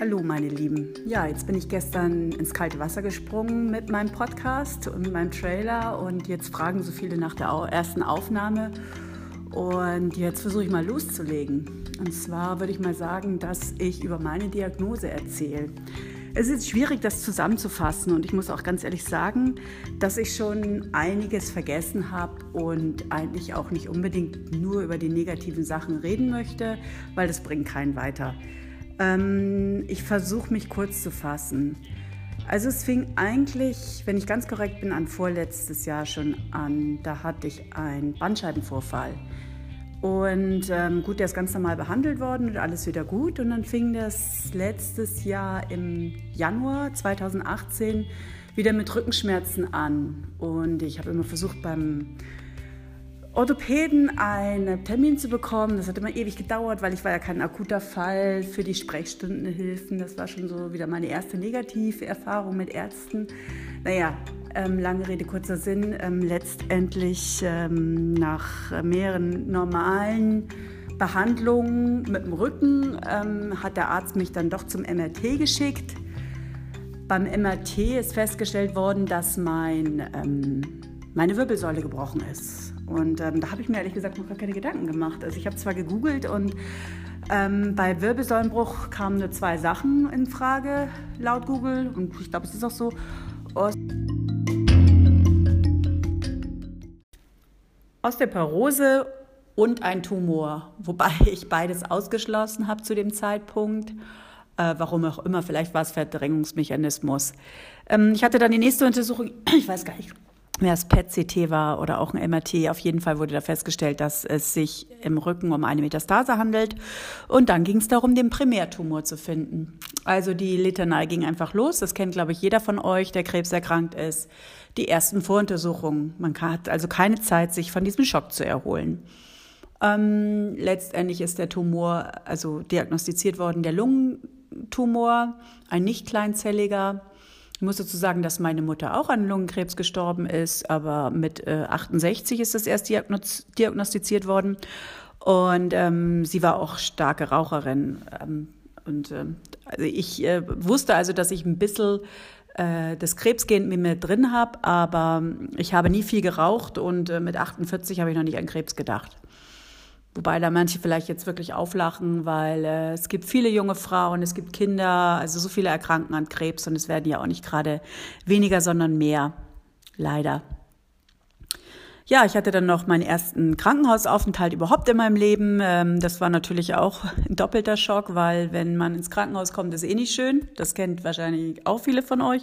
Hallo meine Lieben. Ja, jetzt bin ich gestern ins kalte Wasser gesprungen mit meinem Podcast und meinem Trailer und jetzt fragen so viele nach der ersten Aufnahme und jetzt versuche ich mal loszulegen. Und zwar würde ich mal sagen, dass ich über meine Diagnose erzähle. Es ist schwierig, das zusammenzufassen und ich muss auch ganz ehrlich sagen, dass ich schon einiges vergessen habe und eigentlich auch nicht unbedingt nur über die negativen Sachen reden möchte, weil das bringt keinen weiter. Ähm, ich versuche mich kurz zu fassen. Also es fing eigentlich, wenn ich ganz korrekt bin, an vorletztes Jahr schon an. Da hatte ich einen Bandscheibenvorfall. Und ähm, gut, der ist ganz normal behandelt worden und alles wieder gut. Und dann fing das letztes Jahr im Januar 2018 wieder mit Rückenschmerzen an. Und ich habe immer versucht, beim Orthopäden einen Termin zu bekommen. Das hat immer ewig gedauert, weil ich war ja kein akuter Fall für die Sprechstundenhilfen. Das war schon so wieder meine erste negative Erfahrung mit Ärzten. Naja, ähm, lange Rede, kurzer Sinn. Ähm, letztendlich ähm, nach mehreren normalen Behandlungen mit dem Rücken ähm, hat der Arzt mich dann doch zum MRT geschickt. Beim MRT ist festgestellt worden, dass mein, ähm, meine Wirbelsäule gebrochen ist. Und ähm, da habe ich mir ehrlich gesagt noch gar keine Gedanken gemacht. Also ich habe zwar gegoogelt und ähm, bei Wirbelsäulenbruch kamen nur zwei Sachen in Frage laut Google und ich glaube, es ist auch so. Osteoporose und ein Tumor, wobei ich beides ausgeschlossen habe zu dem Zeitpunkt. Äh, warum auch immer, vielleicht war es Verdrängungsmechanismus. Ähm, ich hatte dann die nächste Untersuchung, ich weiß gar nicht, wer es PET-CT war oder auch ein MRT. Auf jeden Fall wurde da festgestellt, dass es sich im Rücken um eine Metastase handelt. Und dann ging es darum, den Primärtumor zu finden. Also die Litanei ging einfach los. Das kennt, glaube ich, jeder von euch, der krebserkrankt ist. Die ersten Voruntersuchungen. Man hat also keine Zeit, sich von diesem Schock zu erholen. Ähm, letztendlich ist der Tumor also diagnostiziert worden, der Lungentumor, ein nicht kleinzelliger. Ich muss dazu sagen, dass meine Mutter auch an Lungenkrebs gestorben ist, aber mit äh, 68 ist das erst diagnostiziert worden. Und ähm, sie war auch starke Raucherin. Ähm, und äh, also ich äh, wusste also, dass ich ein bisschen äh, das Krebsgen mit mir drin habe, aber ich habe nie viel geraucht und äh, mit 48 habe ich noch nicht an Krebs gedacht. Wobei da manche vielleicht jetzt wirklich auflachen, weil äh, es gibt viele junge Frauen, es gibt Kinder, also so viele erkranken an Krebs und es werden ja auch nicht gerade weniger, sondern mehr. Leider. Ja, ich hatte dann noch meinen ersten Krankenhausaufenthalt überhaupt in meinem Leben. Ähm, das war natürlich auch ein doppelter Schock, weil wenn man ins Krankenhaus kommt, ist eh nicht schön. Das kennt wahrscheinlich auch viele von euch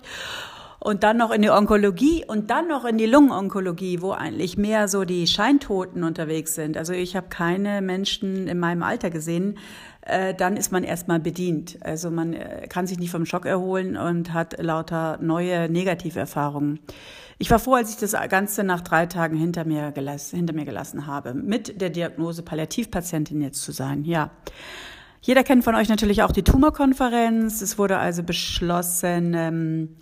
und dann noch in die Onkologie und dann noch in die Lungenonkologie, wo eigentlich mehr so die Scheintoten unterwegs sind. Also ich habe keine Menschen in meinem Alter gesehen. Äh, dann ist man erstmal bedient. Also man äh, kann sich nicht vom Schock erholen und hat lauter neue Negativerfahrungen. Ich war froh, als ich das Ganze nach drei Tagen hinter mir, gelassen, hinter mir gelassen habe, mit der Diagnose Palliativpatientin jetzt zu sein. Ja. Jeder kennt von euch natürlich auch die Tumorkonferenz. Es wurde also beschlossen, ähm,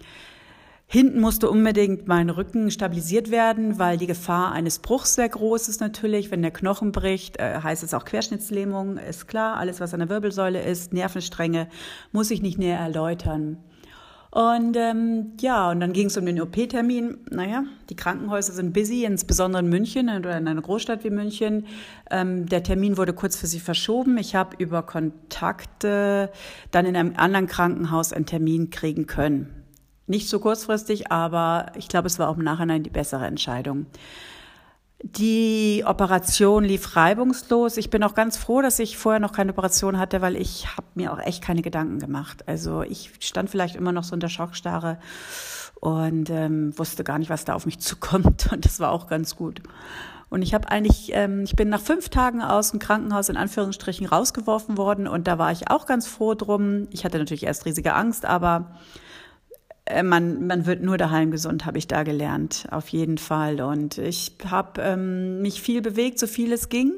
Hinten musste unbedingt mein Rücken stabilisiert werden, weil die Gefahr eines Bruchs sehr groß ist natürlich. Wenn der Knochen bricht, äh, heißt es auch Querschnittslähmung, ist klar. Alles, was an der Wirbelsäule ist, Nervenstränge, muss ich nicht näher erläutern. Und ähm, ja, und dann ging es um den OP-Termin. Naja, die Krankenhäuser sind busy, insbesondere in München oder in einer Großstadt wie München. Ähm, der Termin wurde kurz für sie verschoben. Ich habe über Kontakte dann in einem anderen Krankenhaus einen Termin kriegen können. Nicht so kurzfristig, aber ich glaube, es war auch im Nachhinein die bessere Entscheidung. Die Operation lief reibungslos. Ich bin auch ganz froh, dass ich vorher noch keine Operation hatte, weil ich habe mir auch echt keine Gedanken gemacht. Also ich stand vielleicht immer noch so unter Schockstarre und ähm, wusste gar nicht, was da auf mich zukommt. Und das war auch ganz gut. Und ich habe eigentlich, ähm, ich bin nach fünf Tagen aus dem Krankenhaus in Anführungsstrichen rausgeworfen worden und da war ich auch ganz froh drum. Ich hatte natürlich erst riesige Angst, aber man, man wird nur daheim gesund, habe ich da gelernt, auf jeden Fall. Und ich habe ähm, mich viel bewegt, so viel es ging.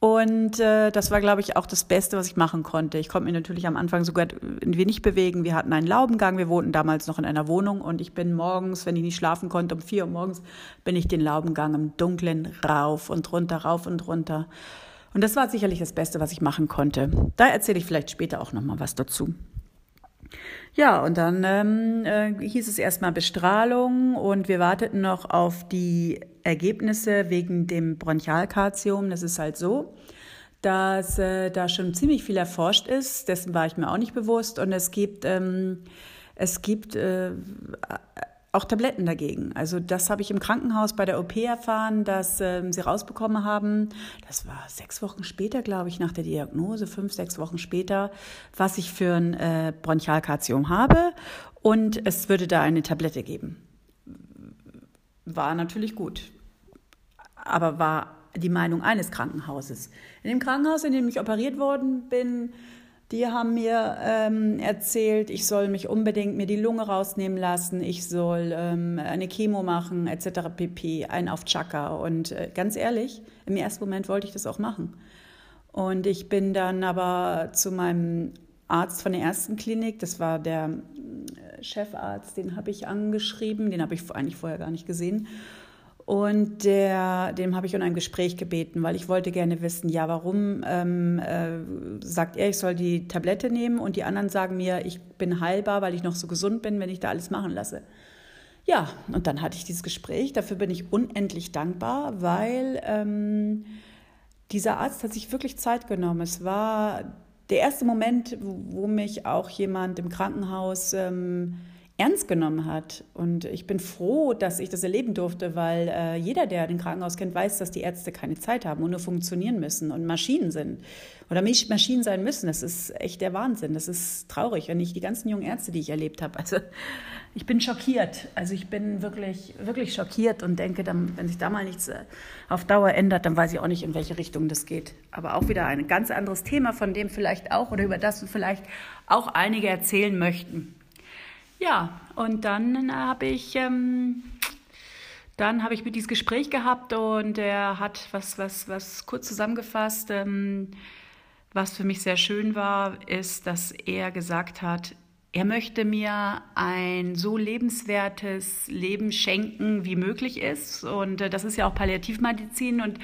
Und äh, das war, glaube ich, auch das Beste, was ich machen konnte. Ich konnte mich natürlich am Anfang sogar ein wenig bewegen. Wir hatten einen Laubengang, wir wohnten damals noch in einer Wohnung und ich bin morgens, wenn ich nicht schlafen konnte, um vier Uhr morgens, bin ich den Laubengang im Dunkeln rauf und runter, rauf und runter. Und das war sicherlich das Beste, was ich machen konnte. Da erzähle ich vielleicht später auch noch mal was dazu. Ja, und dann ähm, äh, hieß es erstmal Bestrahlung und wir warteten noch auf die Ergebnisse wegen dem Bronchialkarzium. Das ist halt so, dass äh, da schon ziemlich viel erforscht ist. Dessen war ich mir auch nicht bewusst. Und es gibt, ähm, es gibt äh, auch Tabletten dagegen. Also das habe ich im Krankenhaus bei der OP erfahren, dass ähm, sie rausbekommen haben. Das war sechs Wochen später, glaube ich, nach der Diagnose, fünf, sechs Wochen später, was ich für ein äh, Bronchialkarzium habe. Und es würde da eine Tablette geben. War natürlich gut. Aber war die Meinung eines Krankenhauses. In dem Krankenhaus, in dem ich operiert worden bin, die haben mir ähm, erzählt, ich soll mich unbedingt mir die Lunge rausnehmen lassen, ich soll ähm, eine Chemo machen, etc. pp. Ein auf Chaka. Und äh, ganz ehrlich, im ersten Moment wollte ich das auch machen. Und ich bin dann aber zu meinem Arzt von der ersten Klinik, das war der äh, Chefarzt, den habe ich angeschrieben, den habe ich eigentlich vorher gar nicht gesehen. Und der, dem habe ich um ein Gespräch gebeten, weil ich wollte gerne wissen, ja, warum ähm, äh, sagt er, ich soll die Tablette nehmen und die anderen sagen mir, ich bin heilbar, weil ich noch so gesund bin, wenn ich da alles machen lasse. Ja, und dann hatte ich dieses Gespräch. Dafür bin ich unendlich dankbar, weil ähm, dieser Arzt hat sich wirklich Zeit genommen. Es war der erste Moment, wo, mich auch jemand im Krankenhaus ähm, ernst genommen hat. Und ich bin froh, dass ich das erleben durfte, weil äh, jeder, der den Krankenhaus kennt, weiß, dass die Ärzte keine Zeit haben und nur funktionieren müssen und Maschinen sind oder Maschinen sein müssen. Das ist echt der Wahnsinn. Das ist traurig, wenn ich die ganzen jungen Ärzte, die ich erlebt habe. Also ich bin schockiert. Also ich bin wirklich, wirklich schockiert und denke, dann, wenn sich da mal nichts äh, auf Dauer ändert, dann weiß ich auch nicht, in welche Richtung das geht. Aber auch wieder ein ganz anderes Thema, von dem vielleicht auch oder über das vielleicht auch einige erzählen möchten. Ja, und dann äh, habe ich, ähm, dann habe ich mit dieses Gespräch gehabt und er hat was, was, was kurz zusammengefasst. Ähm, was für mich sehr schön war, ist, dass er gesagt hat, er möchte mir ein so lebenswertes Leben schenken, wie möglich ist. Und äh, das ist ja auch Palliativmedizin und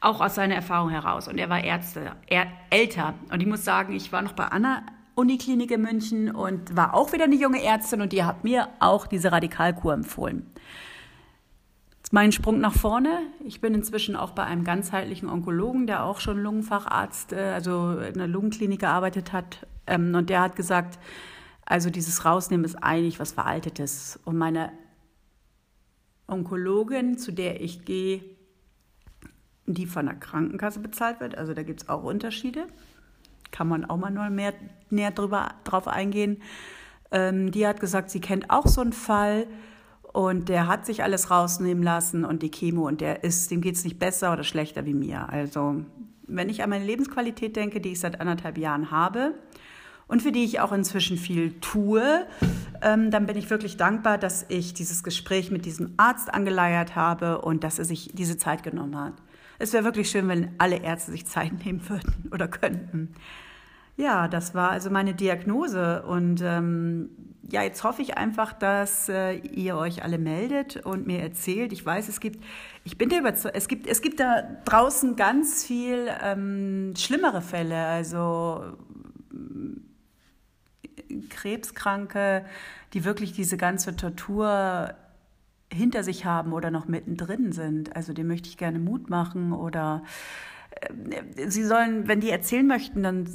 auch aus seiner Erfahrung heraus. Und er war Ärzte, er, älter. Und ich muss sagen, ich war noch bei Anna Uniklinik in München und war auch wieder eine junge Ärztin und die hat mir auch diese Radikalkur empfohlen. Jetzt mein Sprung nach vorne. Ich bin inzwischen auch bei einem ganzheitlichen Onkologen, der auch schon Lungenfacharzt, äh, also in der Lungenklinik gearbeitet hat. Ähm, und der hat gesagt, also dieses Rausnehmen ist eigentlich was Veraltetes. Und meine Onkologin, zu der ich gehe, die von der Krankenkasse bezahlt wird, also da gibt es auch Unterschiede kann man auch mal noch mehr näher drüber, drauf eingehen. Ähm, die hat gesagt, sie kennt auch so einen Fall und der hat sich alles rausnehmen lassen und die Chemo und der ist, dem geht es nicht besser oder schlechter wie mir. Also wenn ich an meine Lebensqualität denke, die ich seit anderthalb Jahren habe und für die ich auch inzwischen viel tue, ähm, dann bin ich wirklich dankbar, dass ich dieses Gespräch mit diesem Arzt angeleiert habe und dass er sich diese Zeit genommen hat. Es wäre wirklich schön, wenn alle Ärzte sich Zeit nehmen würden oder könnten. Ja, das war also meine Diagnose. Und ähm, ja, jetzt hoffe ich einfach, dass äh, ihr euch alle meldet und mir erzählt. Ich weiß, es gibt, ich bin der überzeugt, es gibt, es gibt da draußen ganz viel ähm, schlimmere Fälle. Also äh, Krebskranke, die wirklich diese ganze Tortur hinter sich haben oder noch mittendrin sind. Also dem möchte ich gerne Mut machen oder äh, sie sollen, wenn die erzählen möchten, dann,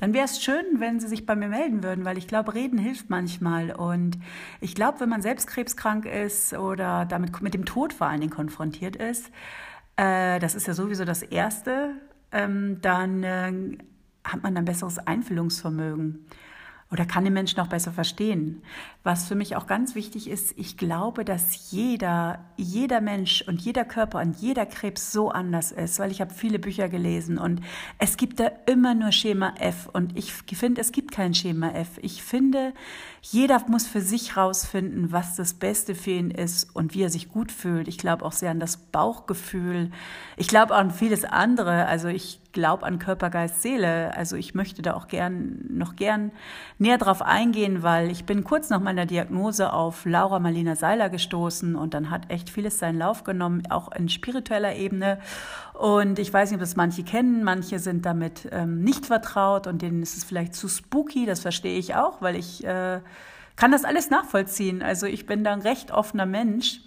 dann wäre es schön, wenn sie sich bei mir melden würden, weil ich glaube, reden hilft manchmal. Und ich glaube, wenn man selbst krebskrank ist oder damit mit dem Tod vor allen Dingen konfrontiert ist, äh, das ist ja sowieso das Erste, ähm, dann äh, hat man ein besseres Einfühlungsvermögen oder kann den Menschen auch besser verstehen. Was für mich auch ganz wichtig ist, ich glaube, dass jeder, jeder Mensch und jeder Körper und jeder Krebs so anders ist, weil ich habe viele Bücher gelesen und es gibt da immer nur Schema F und ich finde, es gibt kein Schema F. Ich finde, jeder muss für sich rausfinden, was das Beste für ihn ist und wie er sich gut fühlt. Ich glaube auch sehr an das Bauchgefühl. Ich glaube auch an vieles andere. Also ich glaube an Körper, Geist, Seele. Also ich möchte da auch gern, noch gern näher drauf eingehen, weil ich bin kurz nach meiner Diagnose auf Laura Marlina Seiler gestoßen und dann hat echt vieles seinen Lauf genommen, auch in spiritueller Ebene. Und ich weiß nicht, ob das manche kennen, manche sind damit ähm, nicht vertraut und denen ist es vielleicht zu spooky, das verstehe ich auch, weil ich äh, kann das alles nachvollziehen. Also ich bin da ein recht offener Mensch.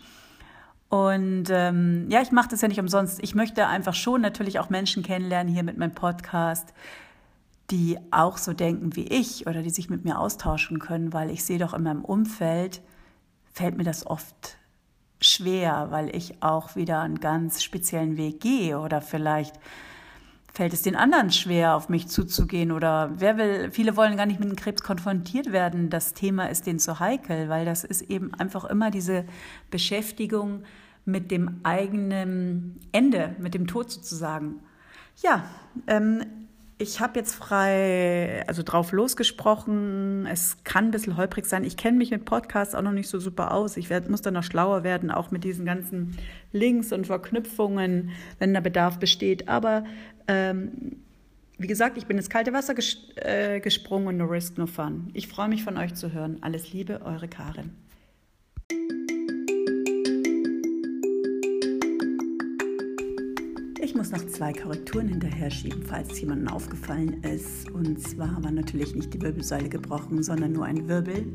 Und ähm, ja, ich mache das ja nicht umsonst. Ich möchte einfach schon natürlich auch Menschen kennenlernen hier mit meinem Podcast, die auch so denken wie ich oder die sich mit mir austauschen können, weil ich sehe doch in meinem Umfeld, fällt mir das oft schwer, weil ich auch wieder einen ganz speziellen Weg gehe oder vielleicht fällt es den anderen schwer, auf mich zuzugehen oder wer will, viele wollen gar nicht mit dem Krebs konfrontiert werden. Das Thema ist denen zu heikel, weil das ist eben einfach immer diese Beschäftigung mit dem eigenen Ende, mit dem Tod sozusagen. Ja, ähm, ich habe jetzt frei, also drauf losgesprochen. Es kann ein bisschen holprig sein. Ich kenne mich mit Podcasts auch noch nicht so super aus. Ich werd, muss dann noch schlauer werden, auch mit diesen ganzen Links und Verknüpfungen, wenn da Bedarf besteht. Aber ähm, wie gesagt, ich bin ins kalte Wasser ges äh, gesprungen und no risk, no fun. Ich freue mich von euch zu hören. Alles Liebe, eure Karin. Ich muss noch zwei Korrekturen hinterher schieben, falls jemandem aufgefallen ist. Und zwar war natürlich nicht die Wirbelsäule gebrochen, sondern nur ein Wirbel.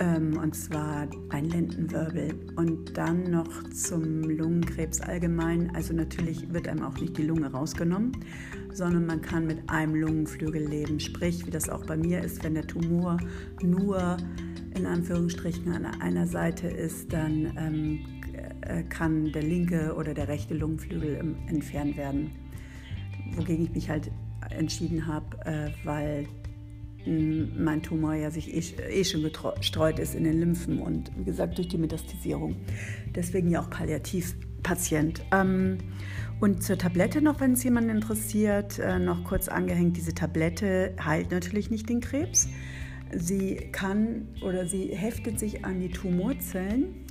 Ähm, und zwar ein Lendenwirbel. Und dann noch zum Lungenkrebs allgemein. Also natürlich wird einem auch nicht die Lunge rausgenommen, sondern man kann mit einem Lungenflügel leben. Sprich, wie das auch bei mir ist, wenn der Tumor nur in Anführungsstrichen an einer Seite ist, dann ähm, äh, kann der linke oder der rechte Lungenflügel entfernt werden. Wogegen ich mich halt entschieden habe, äh, weil mein Tumor ja sich eh, eh schon gestreut ist in den Lymphen und wie gesagt durch die Metastasierung. Deswegen ja auch Palliativpatient. Ähm, und zur Tablette noch, wenn es jemanden interessiert, äh, noch kurz angehängt, diese Tablette heilt natürlich nicht den Krebs. Sie kann oder sie heftet sich an die Tumorzellen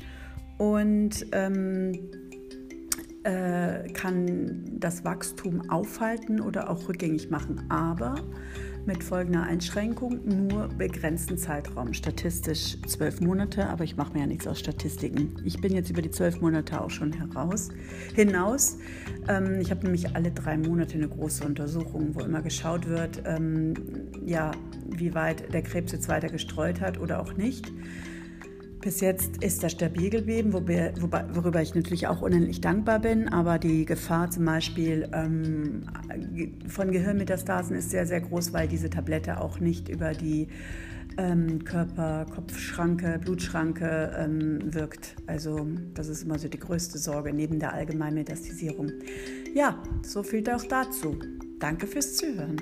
und ähm, äh, kann das Wachstum aufhalten oder auch rückgängig machen, aber mit folgender Einschränkung nur begrenzten Zeitraum, statistisch zwölf Monate, aber ich mache mir ja nichts aus Statistiken. Ich bin jetzt über die zwölf Monate auch schon heraus, hinaus. Ähm, ich habe nämlich alle drei Monate eine große Untersuchung, wo immer geschaut wird, ähm, ja, wie weit der Krebs jetzt weiter gestreut hat oder auch nicht. Bis jetzt ist das stabil geblieben, wobei, worüber ich natürlich auch unendlich dankbar bin. Aber die Gefahr zum Beispiel ähm, von Gehirnmetastasen ist sehr, sehr groß, weil diese Tablette auch nicht über die ähm, Körper-Kopfschranke, Blutschranke ähm, wirkt. Also das ist immer so die größte Sorge neben der allgemeinen Metastasierung. Ja, so viel auch dazu. Danke fürs Zuhören.